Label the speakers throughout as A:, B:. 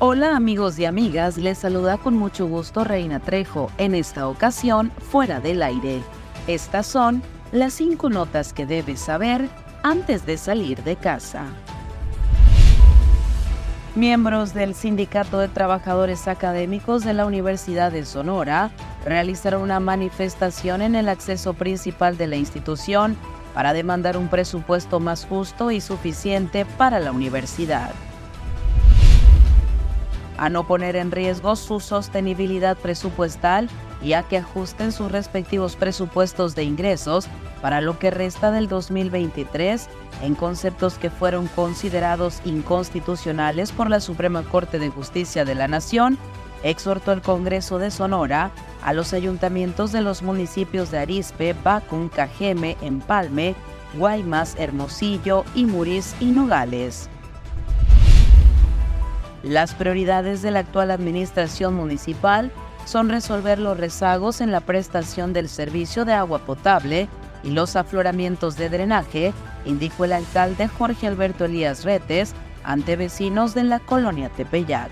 A: Hola amigos y amigas, les saluda con mucho gusto Reina Trejo, en esta ocasión fuera del aire. Estas son las cinco notas que debes saber antes de salir de casa. Miembros del Sindicato de Trabajadores Académicos de la Universidad de Sonora realizaron una manifestación en el acceso principal de la institución para demandar un presupuesto más justo y suficiente para la universidad a no poner en riesgo su sostenibilidad presupuestal y a que ajusten sus respectivos presupuestos de ingresos para lo que resta del 2023 en conceptos que fueron considerados inconstitucionales por la Suprema Corte de Justicia de la Nación, exhortó el Congreso de Sonora a los ayuntamientos de los municipios de Arispe, Bacun, Cajeme, Empalme, Guaymas, Hermosillo, y Muris y Nogales. Las prioridades de la actual administración municipal son resolver los rezagos en la prestación del servicio de agua potable y los afloramientos de drenaje, indicó el alcalde Jorge Alberto Elías Retes ante vecinos de la colonia Tepeyac.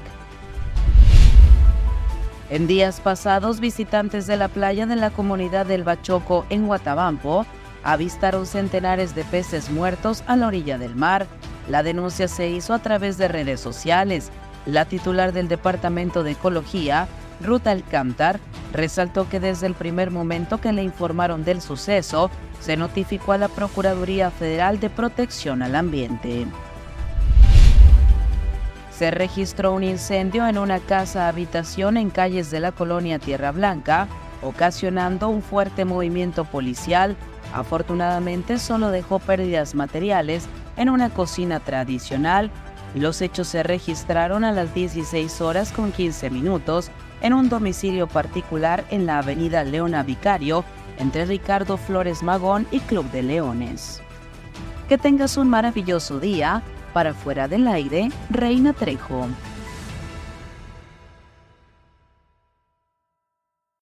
A: En días pasados, visitantes de la playa de la comunidad del Bachoco en Guatabampo avistaron centenares de peces muertos a la orilla del mar. La denuncia se hizo a través de redes sociales la titular del Departamento de Ecología, Ruth Alcántar, resaltó que desde el primer momento que le informaron del suceso, se notificó a la Procuraduría Federal de Protección al Ambiente. Se registró un incendio en una casa habitación en calles de la colonia Tierra Blanca, ocasionando un fuerte movimiento policial. Afortunadamente solo dejó pérdidas materiales en una cocina tradicional los hechos se registraron a las 16 horas con 15 minutos en un domicilio particular en la avenida Leona Vicario, entre Ricardo Flores Magón y Club de Leones. Que tengas un maravilloso día. Para fuera del aire, Reina Trejo.